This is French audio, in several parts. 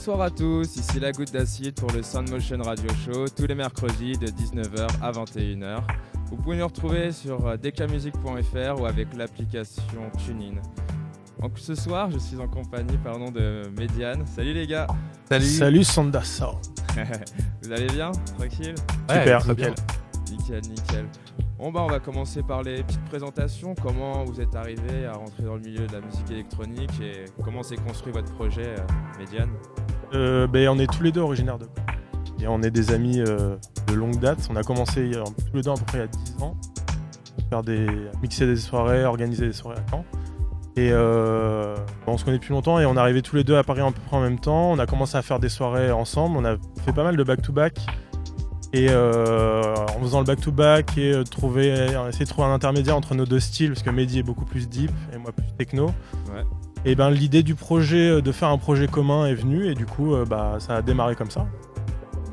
Bonsoir à tous, ici la goutte d'acide pour le Sound Motion Radio Show tous les mercredis de 19h à 21h. Vous pouvez nous retrouver sur euh, declamusique.fr ou avec l'application TuneIn. Donc ce soir, je suis en compagnie pardon, de Médiane. Salut les gars Salut Salut Sonda Sound. Vous allez bien Tranquille? Super, très nickel. Nickel, nickel. Bon bah on va commencer par les petites présentations. Comment vous êtes arrivé à rentrer dans le milieu de la musique électronique et comment s'est construit votre projet euh, Médiane? Euh, ben, on est tous les deux originaires de Et on est des amis euh, de longue date. On a commencé tous les deux à peu près il y a 10 ans. à Faire des, mixer des soirées, organiser des soirées à Caen. Et euh, on se connaît depuis longtemps et on est arrivés tous les deux à Paris à peu près en même temps. On a commencé à faire des soirées ensemble. On a fait pas mal de back-to-back. Et en faisant le back-to-back et trouver, essayer de trouver un intermédiaire entre nos deux styles, parce que Mehdi est beaucoup plus deep et moi plus techno. Et ben l'idée du projet, euh, de faire un projet commun est venue et du coup euh, bah, ça a démarré comme ça.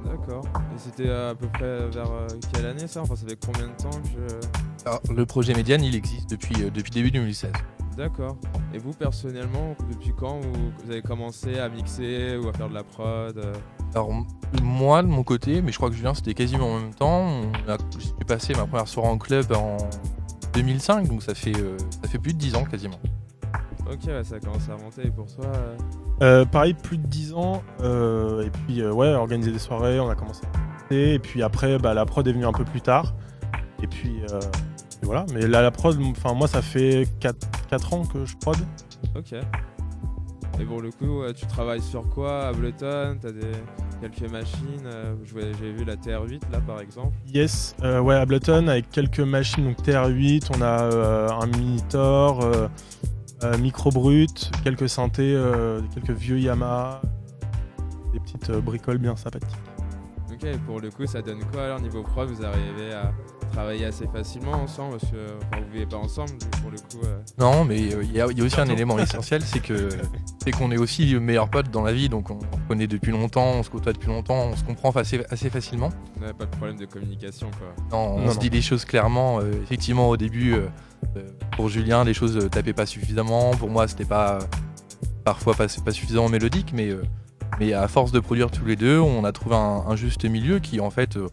D'accord. Et c'était à peu près vers euh, quelle année ça? Enfin ça fait combien de temps que je... Alors, le projet Médiane, il existe depuis, euh, depuis début 2016. D'accord. Et vous personnellement, depuis quand vous, vous avez commencé à mixer ou à faire de la prod Alors, moi, de mon côté, mais je crois que Julien, c'était quasiment en même temps. On a, j'ai passé ma première soirée en club en 2005, donc ça fait, euh, ça fait plus de 10 ans quasiment. Ok, ouais, ça a commencé à remonter. Et pour toi euh, Euh, pareil, plus de 10 ans. euh, et puis ouais, organiser des soirées, on a commencé à mixer, Et puis après, bah, la prod est venue un peu plus tard. Et puis et voilà. Mais là, la prod, enfin moi ça fait 4, ans que je prod. Ok. Et pour le coup, tu travailles sur quoi Ableton T'as des quelques machines euh, J'ai vu la TR8 là par exemple. Yes, euh, ouais, Ableton avec quelques machines, donc TR8, on a euh, un Minitor, micro brut, quelques synthés, euh, quelques vieux Yamaha, des petites euh, bricoles bien sympathiques. Ok, pour le coup, ça donne quoi alors niveau prod Vous arrivez à travailler assez facilement ensemble Parce que enfin, vous vivez pas ensemble pour le coup. euh. Non, mais euh, il y, a il y a aussi un élément essentiel, c'est que c'est qu'on est aussi meilleurs potes dans la vie, donc on se connaît depuis longtemps, on se côtoie depuis longtemps, on se comprend assez, assez facilement. On n'a pas de problème de communication quoi. Non, on Non, se non. dit les choses clairement. euh, effectivement, au début, euh, euh, pour Julien, les choses euh, tapaient pas suffisamment. Pour moi, c'était pas parfois pas, suffisamment mélodique, mais, euh, à force de produire tous les deux, on a trouvé un, juste milieu qui, en fait, euh,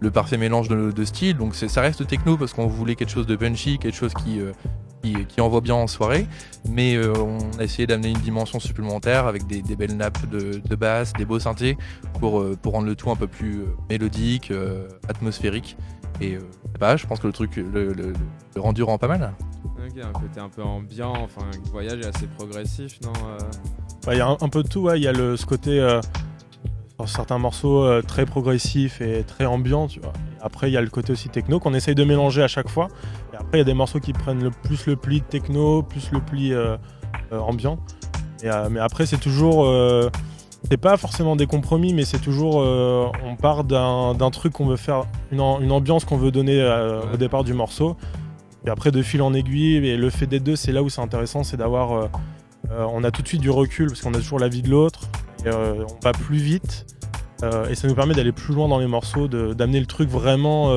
le parfait mélange de, styles. Donc, ça reste techno parce qu'on voulait quelque chose de punchy, quelque chose qui, euh, envoie bien en soirée. Mais euh, on a essayé d'amener une dimension supplémentaire avec des, belles nappes de, basse, des beaux synthés pour, euh, rendre le tout un peu plus euh, mélodique, euh, atmosphérique. Et euh, pas, je pense que le truc, le, le- le rendu rend pas mal. Ok, un côté un peu ambiant, enfin le voyage est assez progressif, non euh Il y a un, un peu de tout, ouais. il y a le, ce côté euh, sur certains morceaux euh, très progressif et très ambiant, tu vois. Et après, il y a le côté aussi techno qu'on essaye de mélanger à chaque fois. Et après, il y a des morceaux qui prennent le, plus le pli techno, plus le pli euh, euh, ambiant. Et, euh, mais après, c'est toujours. C'est pas forcément des compromis, mais c'est toujours. euh, on part d'un truc qu'on veut faire, une, am- une ambiance qu'on veut donner euh, Ouais. au départ du morceau. Et après, de fil en aiguille, et le fait des deux, c'est là où c'est intéressant, c'est d'avoir. euh, on a tout de suite du recul parce qu'on a toujours la vie de l'autre. et, on va plus vite. et ça nous permet d'aller plus loin dans les morceaux, d'amener le truc vraiment,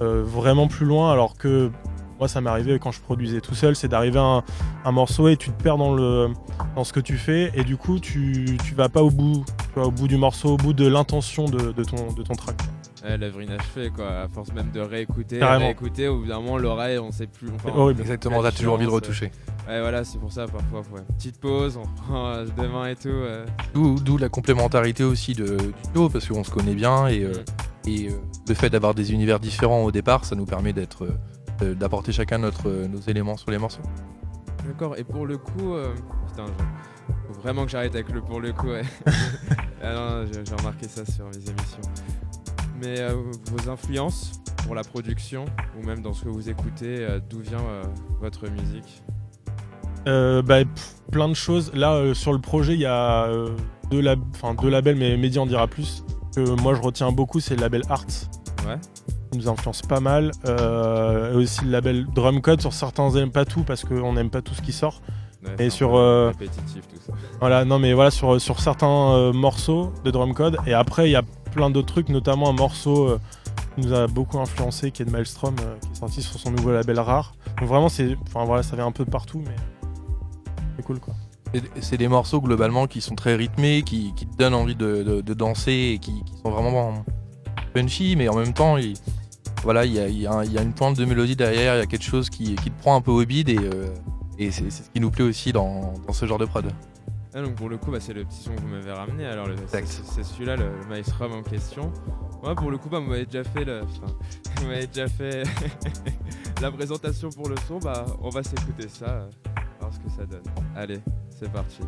vraiment plus loin. Alors que moi, ça m'est arrivé quand je produisais tout seul, c'est d'arriver à un, un morceau et tu te perds dans, le, dans ce que tu fais. Et du coup, tu, tu vas pas au bout, tu vas au bout du morceau, au bout de l'intention de, de ton, de ton track. Ouais, L'œuvre inachevée quoi, à force même de réécouter, Carrément. réécouter, au bout d'un moment l'oreille on sait plus. enfin, horrible. Exactement, t'as toujours envie de retoucher. Ouais voilà, c'est pour ça parfois, ouais. Petite pause, on prend euh, demain et tout. euh. D'où d'où la complémentarité aussi de, du duo, parce qu'on se connaît bien et, euh, et euh, le fait d'avoir des univers différents au départ, ça nous permet d'être, d'apporter chacun notre, nos éléments sur les morceaux. D'accord, et pour le coup, euh, putain, je- faut vraiment que j'arrête avec le pour le coup, ouais. ah non, j'ai remarqué ça sur mes émissions. Mais euh, vos influences pour la production, ou même dans ce que vous écoutez, euh, d'où vient euh, votre musique? Euh, bah, pff, plein de choses. Là, euh, sur le projet, il y a euh, deux, lab- enfin, deux labels, mais Mehdi en dira plus. Que moi, je retiens beaucoup, c'est le label Arts. Ouais. Qui nous influence pas mal. Euh, et aussi le label Drumcode. Sur certains, on n'aime pas tout parce qu'on n'aime pas tout ce qui sort. Ouais, Et sur, euh, Répétitif tout ça. Voilà, non, mais voilà, sur, sur certains euh, morceaux de Drumcode. Et après, il y a plein d'autres trucs, notamment un morceau euh, qui nous a beaucoup influencé, qui est de Maelstrom, euh, qui est sorti sur son nouveau label Rare. Donc vraiment, c'est, enfin voilà, ça vient un peu de partout, mais c'est cool quoi. C'est des morceaux globalement qui sont très rythmés, qui, qui te donnent envie de, de- de danser et qui, qui sont vraiment punchy, mais en même temps, il, voilà, il y a, il y a un- il y a une pointe de mélodie derrière, il y a quelque chose qui, qui te prend un peu au bide et, euh, et c'est ce qui nous plaît aussi dans, dans ce genre de prod. Ah, donc pour le coup, bah, c'est le petit son que vous m'avez ramené. Alors, c'est celui-là, le, le Maestrum en question. Moi, pour le coup, bah, vous m'avez déjà fait, le, enfin, vous m'avez déjà fait la présentation pour le son. Bah, on va s'écouter ça, euh, voir ce que ça donne. Allez, c'est parti.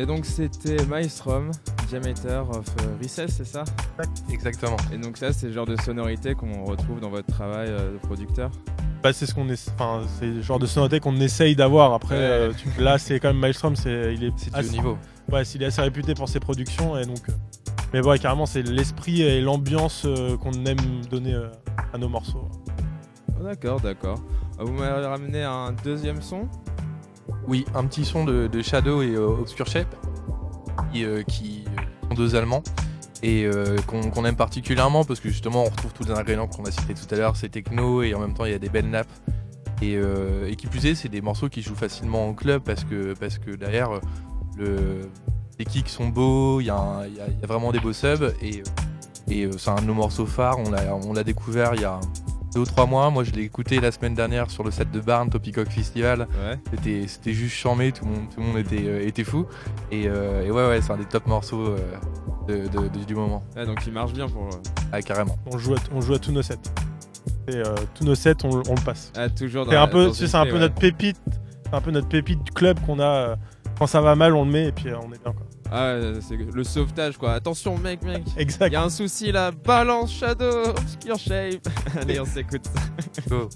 Et donc c'était Maelstrom, Diameter of euh, Recess, c'est ça? Exactement. Et donc ça, c'est le genre de sonorité qu'on retrouve dans votre travail euh, de producteur? Bah, c'est ce qu'on est, enfin, c'est le genre de sonorité qu'on essaye d'avoir. Après, Ouais. euh, tu- là, c'est quand même Maelstrom, c'est, il est, C'est du assez, haut niveau. ouais, il est assez réputé pour ses productions et donc. mais ouais, carrément, c'est l'esprit et l'ambiance euh, qu'on aime donner euh, à nos morceaux. Oh, D'accord, d'accord. Euh, Vous m'avez ramené un deuxième son? Oui, un petit son de, Shadow et euh, Obscure Shape, qui, euh, qui sont deux Allemands, et euh, qu'on aime particulièrement parce que justement on retrouve tous les ingrédients qu'on a cités tout à l'heure, c'est techno et en même temps il y a des belles nappes. Et, qui plus est, c'est des morceaux qui jouent facilement en club parce que, parce que derrière, le, les kicks sont beaux, il y, a vraiment des beaux subs et, c'est un de nos morceaux phares. On l'a découvert il y a deux ou trois mois. Moi je l'ai écouté la semaine dernière sur le set de Barn Topicock Festival. Ouais. C'était, c'était juste charmé, tout le monde, tout le monde était, euh, était fou. Et, euh, et ouais, ouais, c'est un des top morceaux euh, de, de- de- du moment. Ouais, donc il marche bien pour. Ah, carrément. On joue à, on joue à tous nos sets. Et euh, tous nos sets, on, on le passe. Ah, toujours dans C'est un peu, dans tu sais, une c'est un peu ouais. notre pépite, c'est un peu notre pépite du club qu'on a. euh, quand ça va mal, on le met et puis euh, on est bien quoi. Ah, ouais, c'est le sauvetage quoi. Attention, mec, mec. Il Exact. y a un souci là. Balance Shadow, Obscure Shape. Allez, on s'écoute. Go.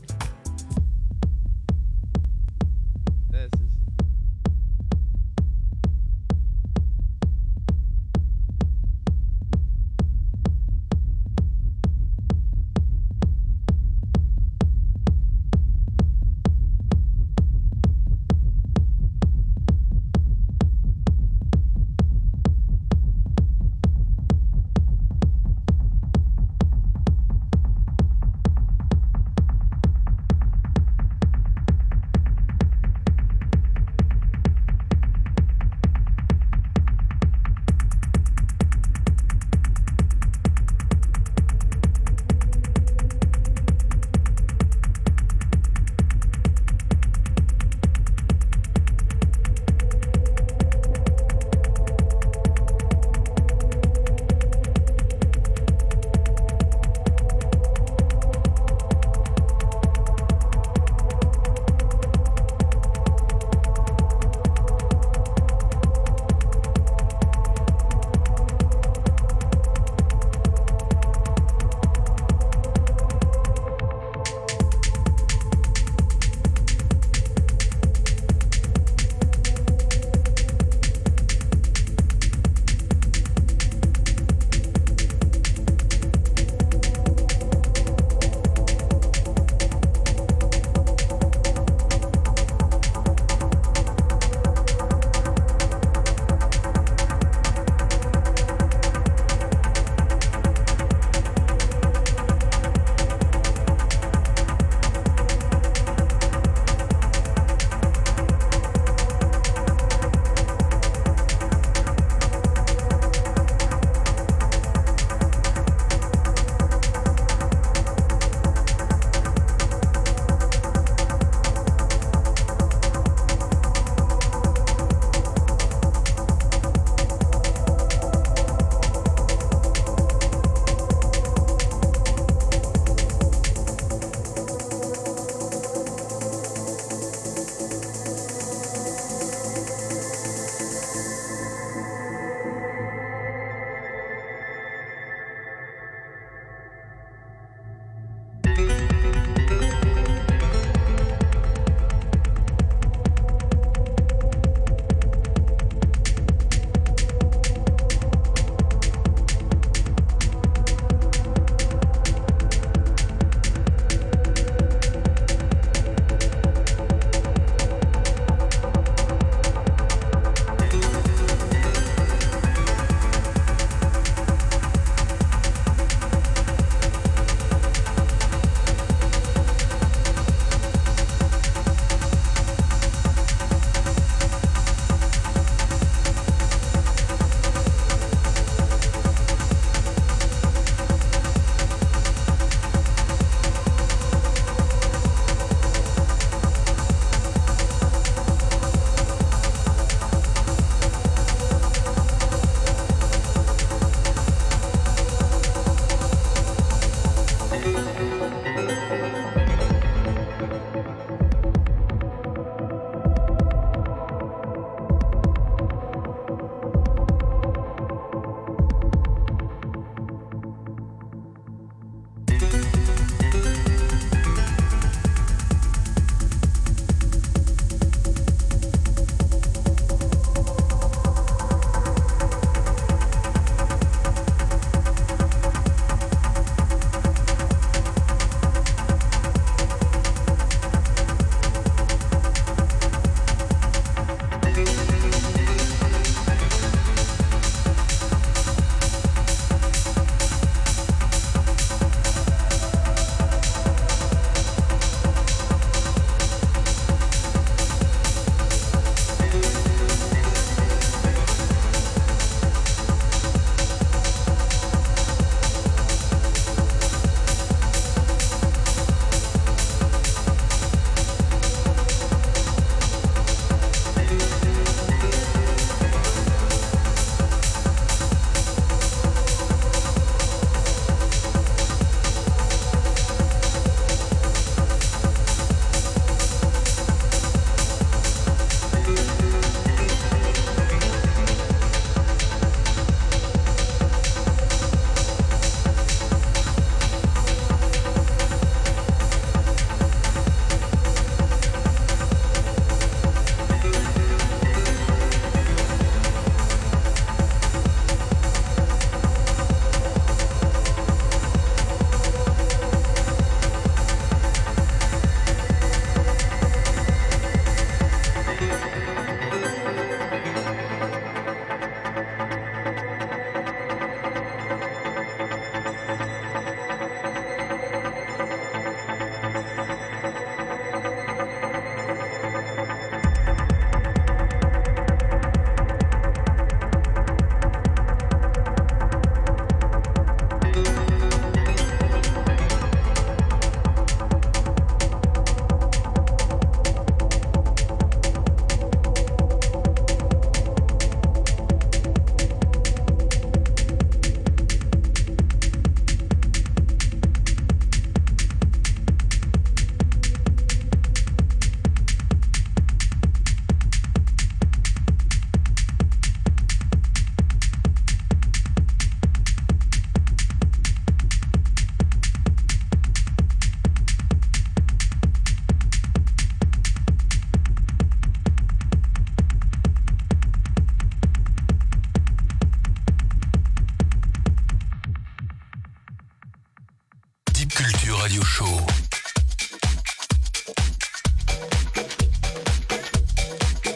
Culture Radio Show.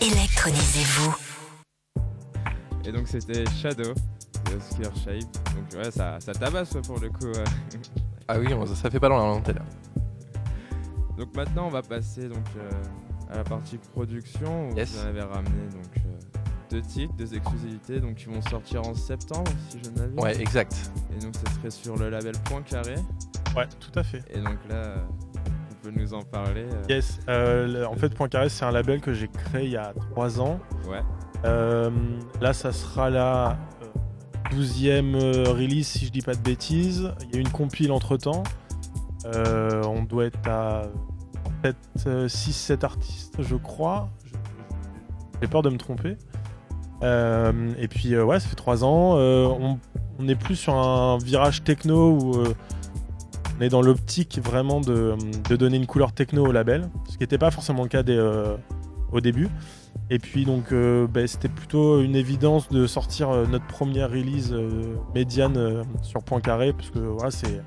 Électronisez-vous. Et donc c'était Shadow de Oscar Shape. Donc ouais, ça, tabasse pour le coup. ah oui, ça fait pas loin hein, là. Donc maintenant on va passer donc euh, à la partie production. Où yes. Vous avez ramené donc euh, deux titres, deux exclusivités, donc qui vont sortir en septembre si je ne m'abuse. Ouais, exact. Et donc ça serait sur le label Point Carré. Ouais, tout à fait. Et donc là, tu peux nous en parler. euh, Yes. euh, en fait, Point Carré, c'est un label que j'ai créé il y a 3 ans. Ouais. Euh, là, ça sera la euh, 12e euh, release, si je dis pas de bêtises. Il y a eu une compile entre temps. on doit être à peut-être 6-7 artistes, je crois. J'ai peur de me tromper. Euh, et puis, euh, ouais, ça fait 3 ans. Euh, on, on est plus sur un virage techno où on est dans l'optique vraiment de, de donner une couleur techno au label, ce qui n'était pas forcément le cas des, euh, au début. Et puis donc euh, ben, c'était plutôt une évidence de sortir euh, notre première release euh, médiane euh, sur Point Carré, parce que voilà, c'est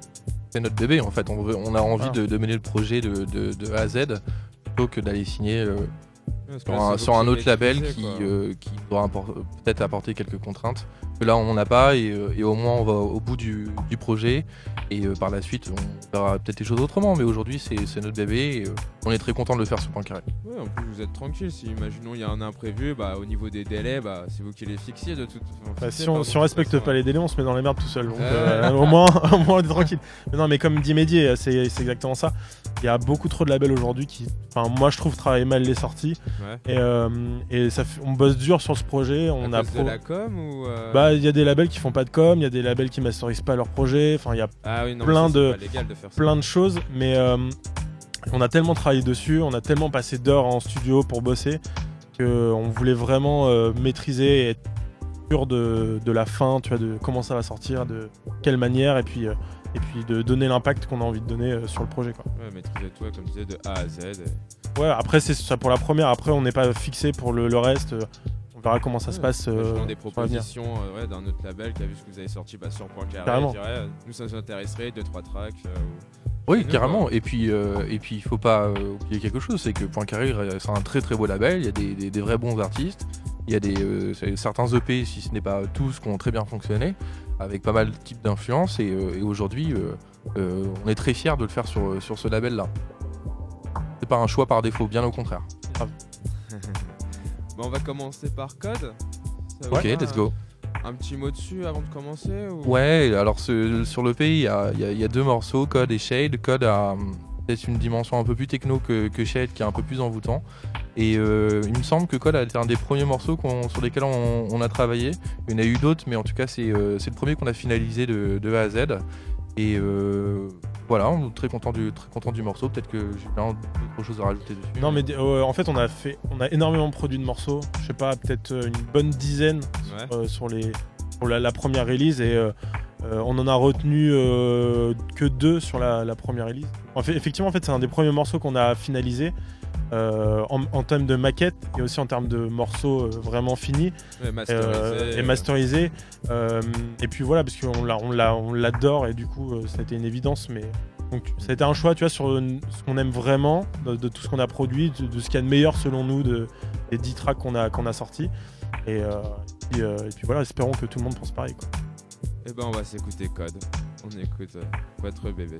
C'est notre bébé en fait. On, veut- on a envie Ah. de, de mener le projet de, de- de A à Z plutôt que d'aller signer euh, sur là, un, sur un autre label qui, euh, qui doit peut-être apporter quelques contraintes. Que là, on n'en a pas et, euh, et au moins on va au bout du, du projet et euh, par la suite on verra peut-être les choses autrement. Mais aujourd'hui, c'est notre bébé et euh, on est très content de le faire sur Point Carré. Ouais, en plus vous êtes tranquille. Si imaginons il y a un imprévu, bah au niveau des délais, bah c'est vous qui les fixiez de toute enfin, Bah, si, on, si respecte pas façon, les délais, on se met dans les merdes tout seul. Donc, euh, au, moins, au moins, on est tranquille. Mais non, mais comme dit Mehdi, c'est c'est exactement ça. Il y a beaucoup trop de labels aujourd'hui qui, enfin, moi je trouve, travaillent mal les sorties. Ouais. Et, euh, et ça fait- on bosse dur sur ce projet. On à a cause pro- de la com ou euh, Il y a des labels qui font pas de com, il y a des labels qui masterisent pas leurs projets. Enfin, il y a ah oui, non, plein ça, de- plein de choses, mais euh, on a tellement travaillé dessus, on a tellement passé d'heures en studio pour bosser que on voulait vraiment euh, maîtriser et être sûr de, de la fin, tu vois, de comment ça va sortir, de quelle manière, et puis, euh, et puis de donner l'impact qu'on a envie de donner sur le projet. Quoi. Ouais, maîtriser tout, comme tu disais, de A à Z. Ouais, après c'est ça pour la première, après on n'est pas fixé pour le, le reste. On verra comment ça se passe. euh, des propositions euh, ouais, d'un autre label qui a vu ce que vous avez sorti bah, sur Point Carré. Carrément. et dirait, euh, nous ça nous intéresserait, 2-3 tracks. euh, ou- Oui, carrément. Et puis, euh, et puis, il faut pas euh, oublier quelque chose, c'est que Point Carré, euh, c'est un très très beau label. Il y a des, des- des vrais bons artistes. Il y a des euh, certains EP, si ce n'est pas tous, qui ont très bien fonctionné, avec pas mal de types d'influences. Et, euh, et aujourd'hui, euh, euh, on est très fiers de le faire sur, sur ce label-là. C'est pas un choix par défaut, bien au contraire. Bon, on va commencer par code. Ça Ok, va let's go. Un petit mot dessus avant de commencer ou... Ouais, alors ce- sur le pays, il y a, y y deux morceaux, Code et Shade. Code a hum, peut-être une dimension un peu plus techno que, que Shade, qui est un peu plus envoûtant. Et euh, il me semble que Code a été un des premiers morceaux sur lesquels on, on a travaillé. Il y en a eu d'autres, mais en tout cas, c'est euh, le premier qu'on a finalisé de, de A à Z. Et euh, voilà, on est très content du, très content du morceau. Peut-être que j'ai plein d'autres choses à rajouter dessus. Non mais euh, en fait on a fait, on a énormément produit de morceaux. Je sais pas, peut-être euh, une bonne dizaine Ouais. euh, sur les pour la, la première release et euh, euh, on en a retenu euh, que deux sur la, la première release. En fait, effectivement, en fait, c'est un des premiers morceaux qu'on a finalisé euh, en, en termes de maquette et aussi en termes de morceaux euh, vraiment finis et masterisés. Euh, et puis voilà, parce qu'on l'a, on l'a, on l'adore et du coup, ça a été une évidence. Mais donc, ça a été un choix, tu vois, sur ce qu'on aime vraiment de, de tout ce qu'on a produit, de, de ce qu'il y a de meilleur selon nous de, des 10 tracks qu'on a, qu'on a sortis. Et, euh, et puis, euh, et puis voilà, espérons que tout le monde pense pareil. Quoi. Eh ben on va s'écouter Code. On écoute euh, votre bébé.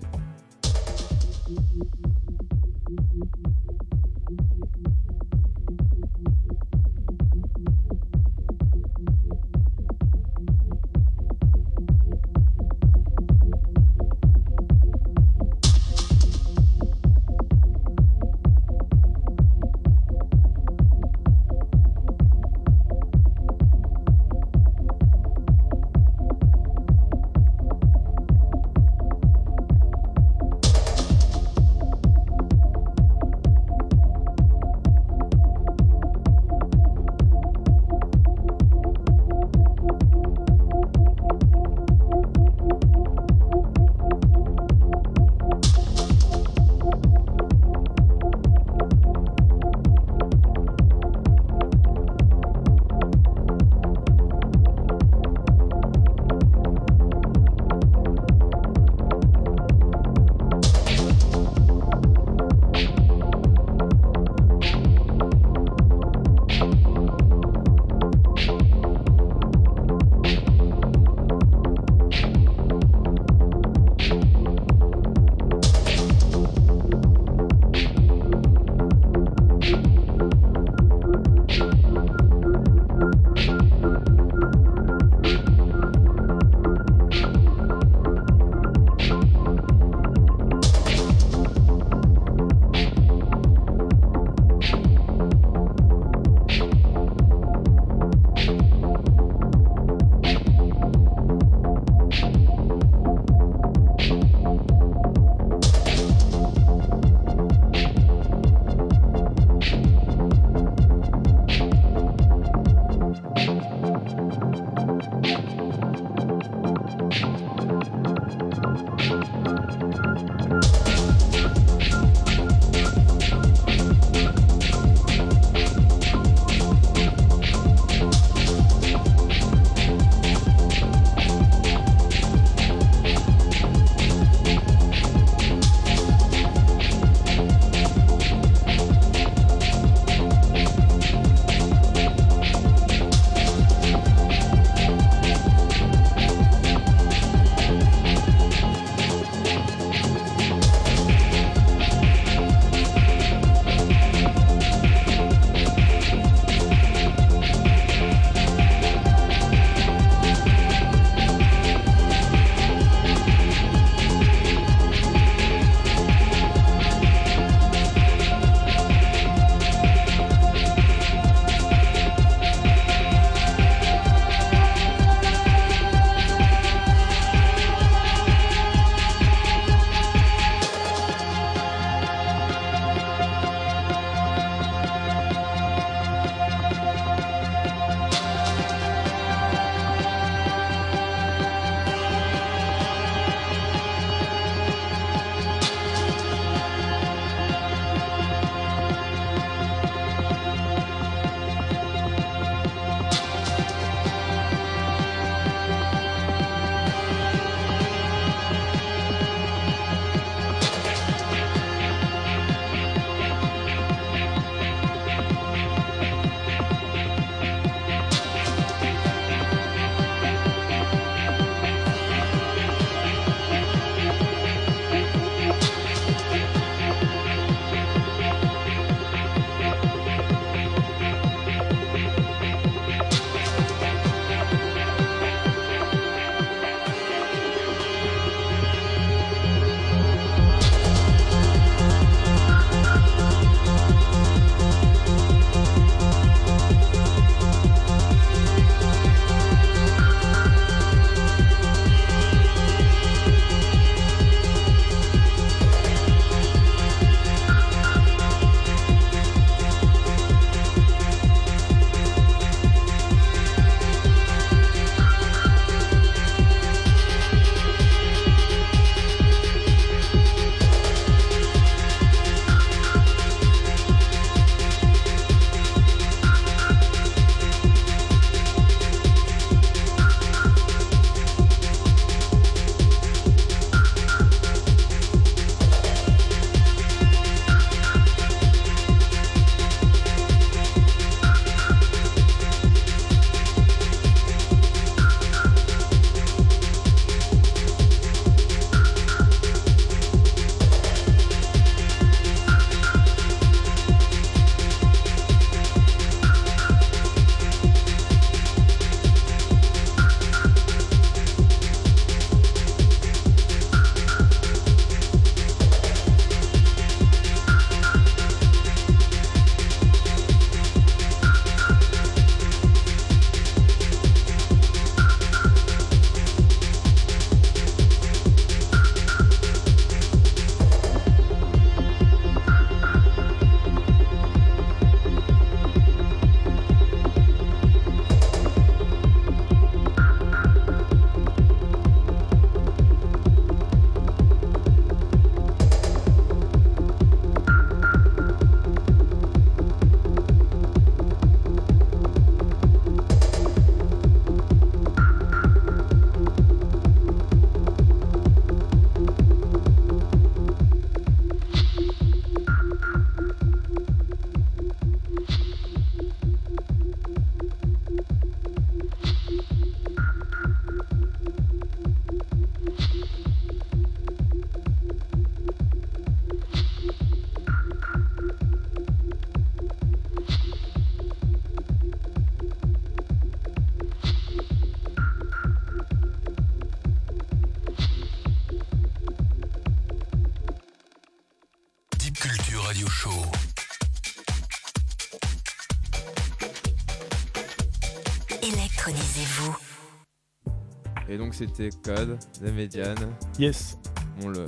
Donc c'était Code de Médiane. Yes. Bon, le,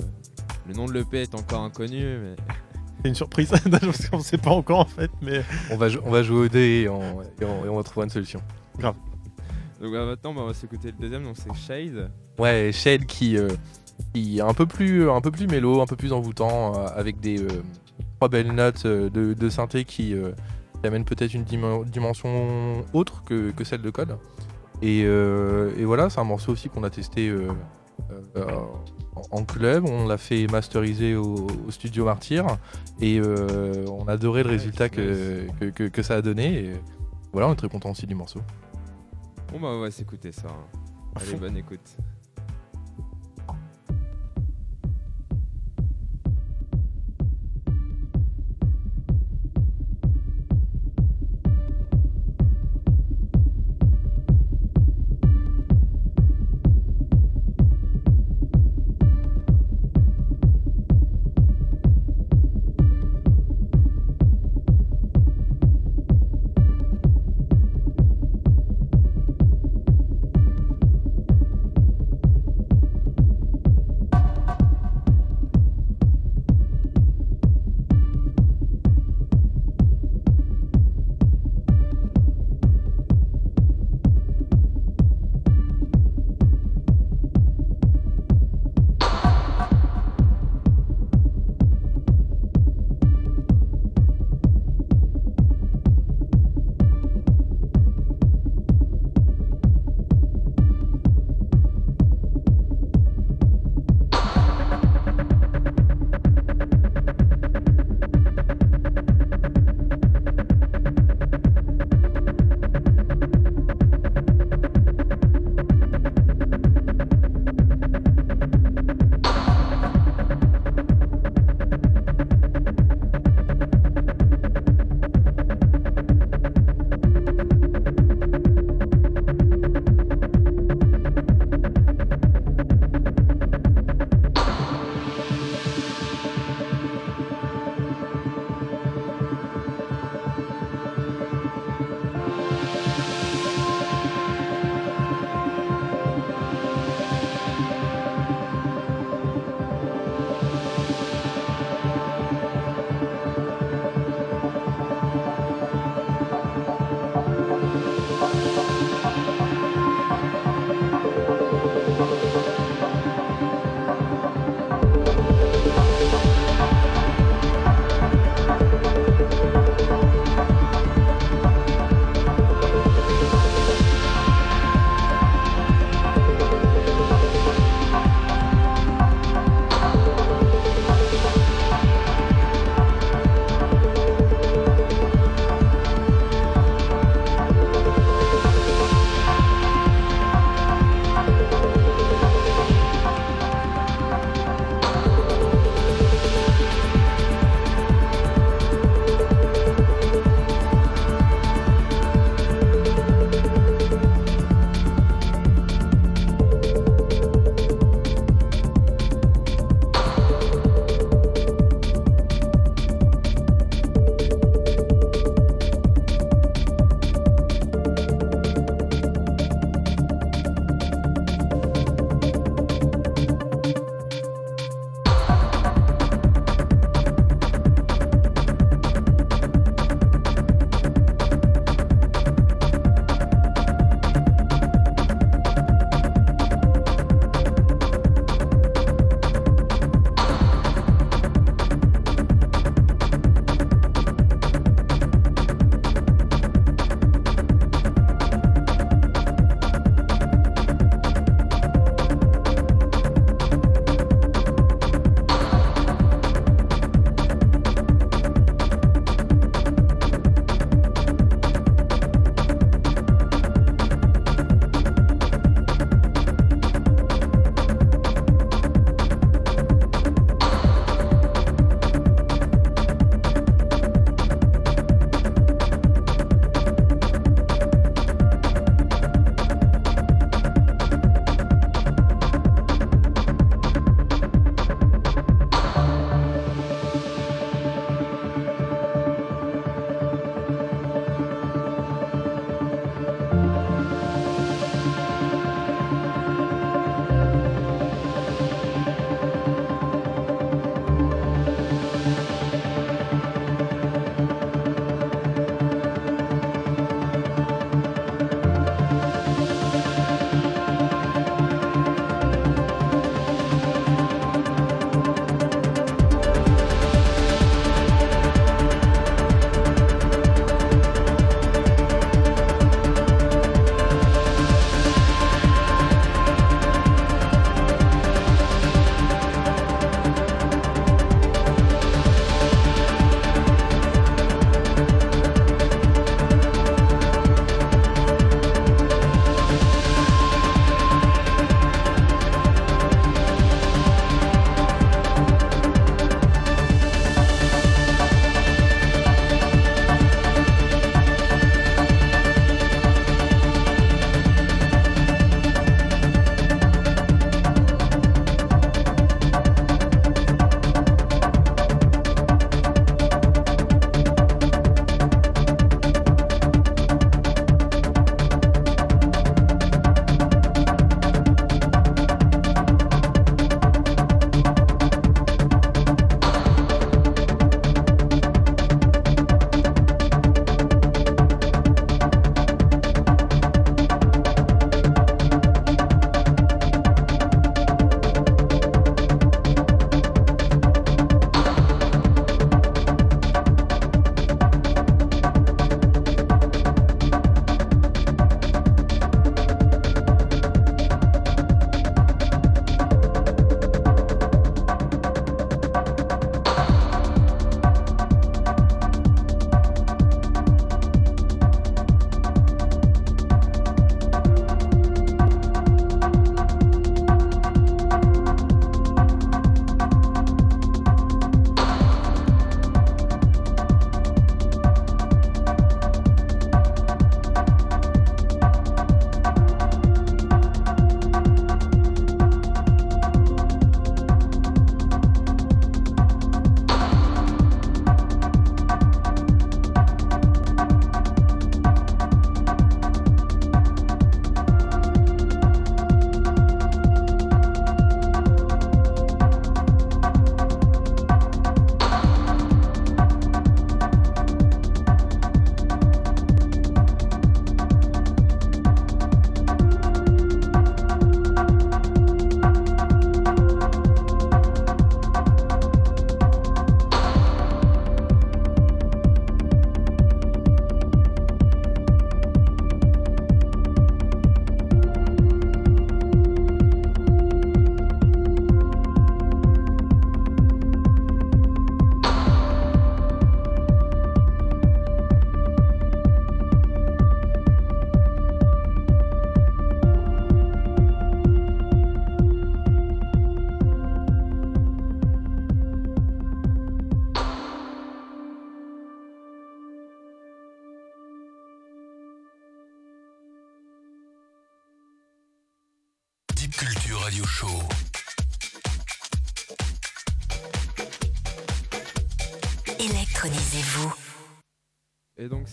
le nom de l'EP est encore inconnu, mais C'est une surprise, parce qu'on sait pas encore en fait, mais On va, on va jouer au dé et on, et on- et on va trouver une solution. Donc bah, maintenant, bah, on va s'écouter le deuxième, donc c'est Shade. Ouais, Shade qui, euh, qui est un peu plus, un peu plus mélo, un peu plus envoûtant, euh, avec des euh, trois belles notes euh, de, de synthé qui, euh, qui amènent peut-être une dim- dimension autre que, que celle de Code. Et, euh, et voilà, c'est un morceau aussi qu'on a testé euh, euh, en- club, on l'a fait masteriser au, au studio Martyr et euh, on a adoré le résultat que, que, que- que ça a donné. Et voilà, on est très content aussi du morceau. Bon bah on va s'écouter ça. hein. Allez, bonne écoute.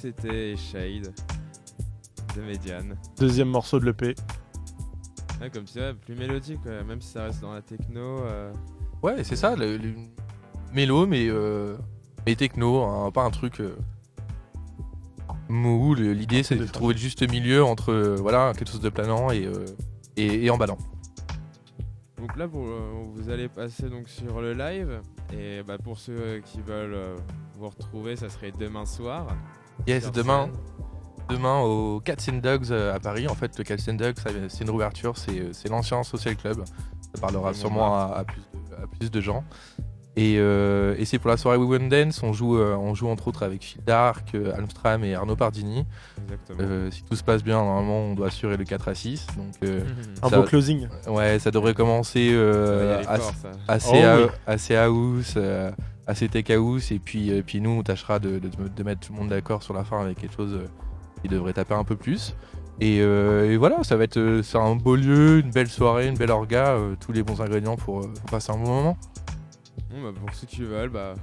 C'était Shade de Mediane. Deuxième morceau de l'EP. Ouais, comme tu vois, plus mélodique, même si ça reste dans la techno. euh, Ouais, c'est ça, le, le- mélo, mais, euh, mais techno, hein, pas un truc euh, mou. L'idée, c'est de trouver le juste milieu entre euh, voilà, quelque chose de planant et, euh, et, et emballant. Donc là, pour, euh, vous allez passer donc sur le live. Et bah, pour ceux euh, qui veulent euh, vous retrouver, ça serait demain soir. Yes, demain, demain au Cats and Dogs euh, à Paris. En fait, le Cats and Dogs, c'est une ouverture, c'est euh, c'est l'ancien social club. Ça parlera sûrement à, à plus de, à plus de gens. Et, euh, et c'est pour la soirée We Won't Dance. On joue, euh, on joue entre autres avec Phil Dark, euh, Almstram et Arnaud Pardini. Exactement. Euh, si tout se passe bien, normalement, on doit assurer le 4 à 6. Donc, euh, Un Ça- beau closing. ouais, ça devrait commencer Ça euh, fort, assez, Oh à- oui. assez house, assez tech house. Et puis, euh, puis nous, on tâchera de, mettre tout le monde d'accord sur la fin avec quelque chose euh, qui devrait taper un peu plus. Et, euh, voilà, ça va être un beau lieu, une belle soirée, une belle orga, tous les bons ingrédients pour, pour passer un bon moment. Bon, bah, pour ceux qui veulent, bah,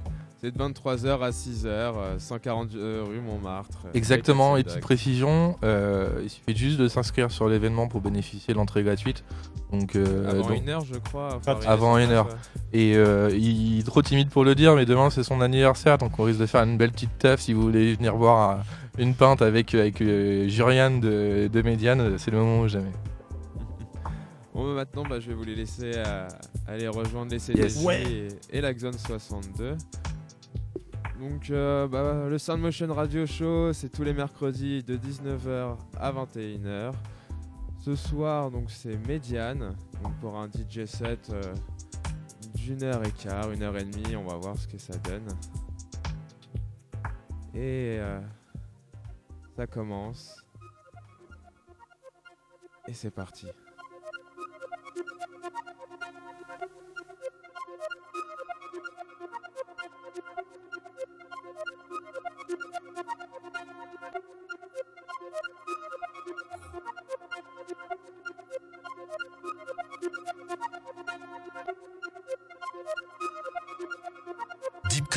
c'est de 23h à 6h, euh, 140 euh, rue Montmartre. euh, Exactement, et petite précision, euh, il suffit juste de s'inscrire sur l'événement pour bénéficier de l'entrée gratuite. Donc, euh, Avant donc- une heure, je crois. avant une heure. Et euh, il est trop timide pour le dire, mais demain c'est son anniversaire, donc on risque de faire une belle petite teuf. Si vous voulez venir boire euh, une pinte avec, avec euh, Jurian de, de Médiane, c'est le moment ou jamais. Bon, bah, maintenant, bah, je vais vous les laisser euh, aller rejoindre les CDJ Yes. Ouais. et, et la Zone 62. Donc, euh, bah, le Sound Motion Radio Show, c'est tous les mercredis de 19h à 21h. Ce soir, donc, c'est Médiane, donc pour un DJ set euh, d'une heure et quart, une heure et demie. On va voir ce que ça donne. Et euh, ça commence. Et c'est parti.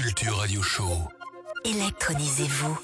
Culture Radio Show. Électronisez-vous.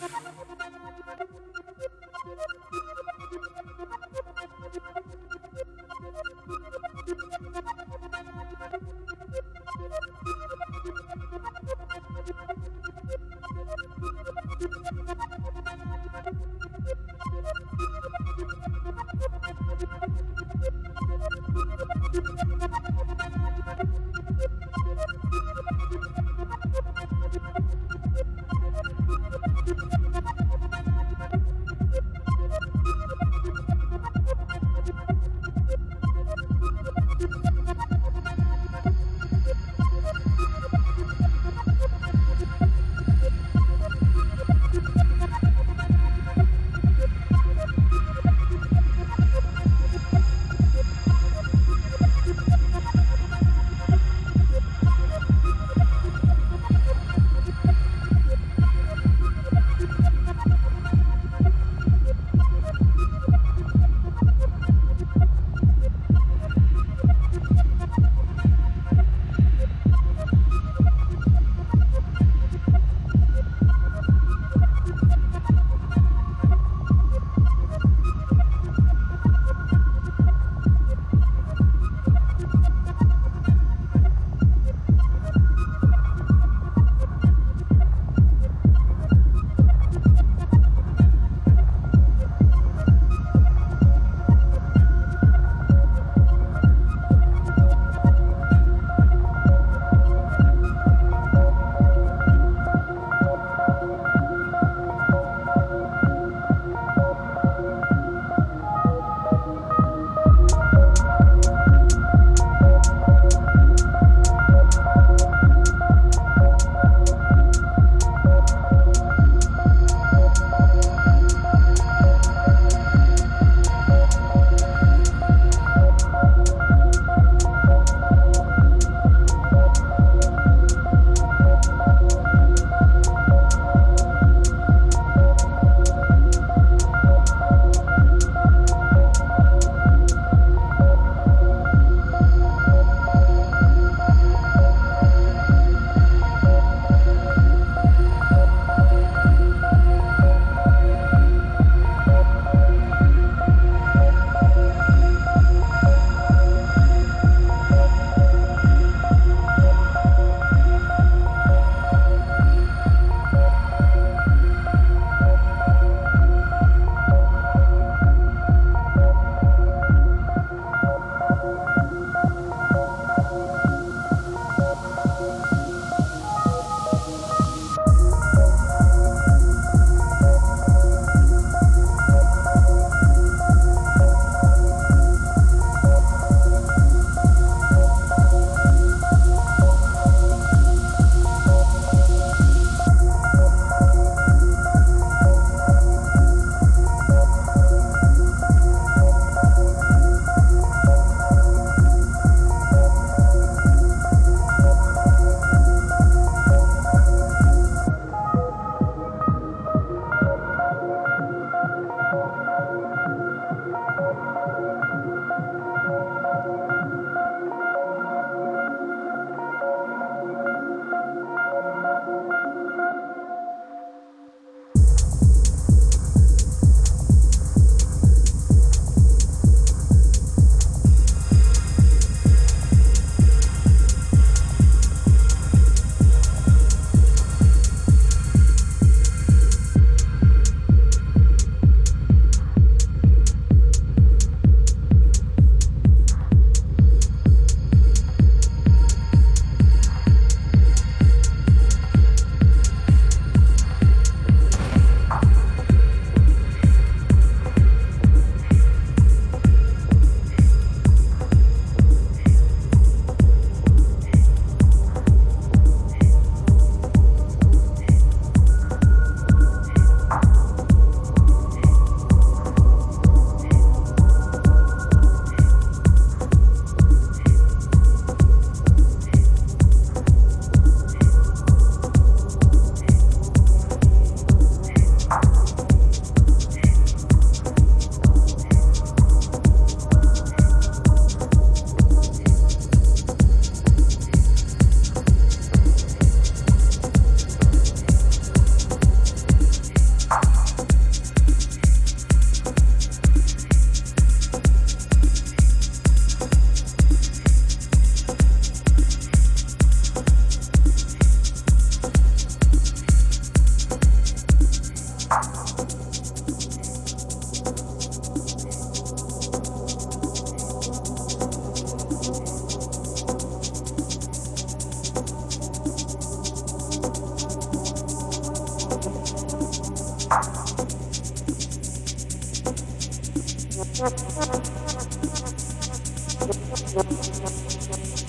thank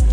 you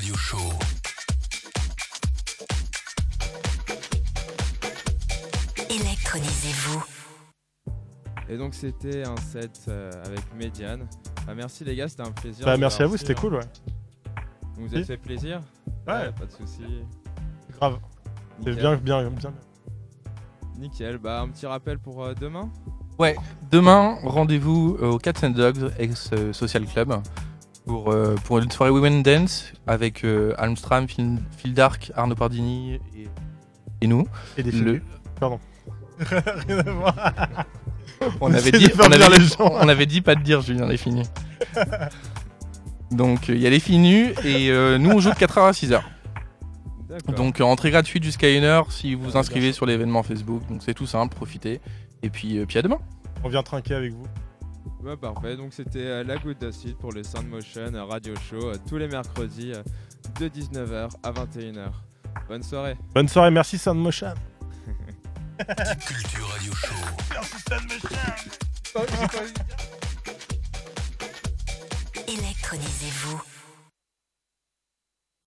Radio Show. Électronisez-vous. Et donc c'était un set euh, avec Médiane. Ah, merci les gars, c'était un plaisir. Bah, merci à vous, c'était hein. cool, ouais. Vous vous êtes fait plaisir? Ouais. Pas de soucis. Grave. C'est Nickel. bien, bien, bien. Nickel. Bah, un petit rappel pour euh, demain? Demain, rendez-vous au Cats and Dogs ex euh, Social Club pour, euh, pour une soirée Women Dance avec euh, Almstram, Phil, Phil Dark, Arnaud Pardini et, et nous. Et des Le-. Pardon. Rien à voir. On avait, dit, on, avait, les gens. on avait dit pas de dire, Julien, les fini. Donc il y a les filles nues et euh, nous on joue de 4h à 6h. D'accord. Donc euh, entrée gratuite jusqu'à 1h si vous Ah, vous inscrivez bien sur l'événement Facebook. Donc c'est tout simple, profitez. Et puis, euh, puis à demain. On vient trinquer avec vous. Ouais, parfait. Donc c'était euh, la goutte d'acide pour le Sound Motion Radio Show euh, tous les mercredis euh, de 19h à 21h. Bonne soirée. Bonne soirée, merci Soundmotion. Deep Culture Radio Show. Électronisez-vous.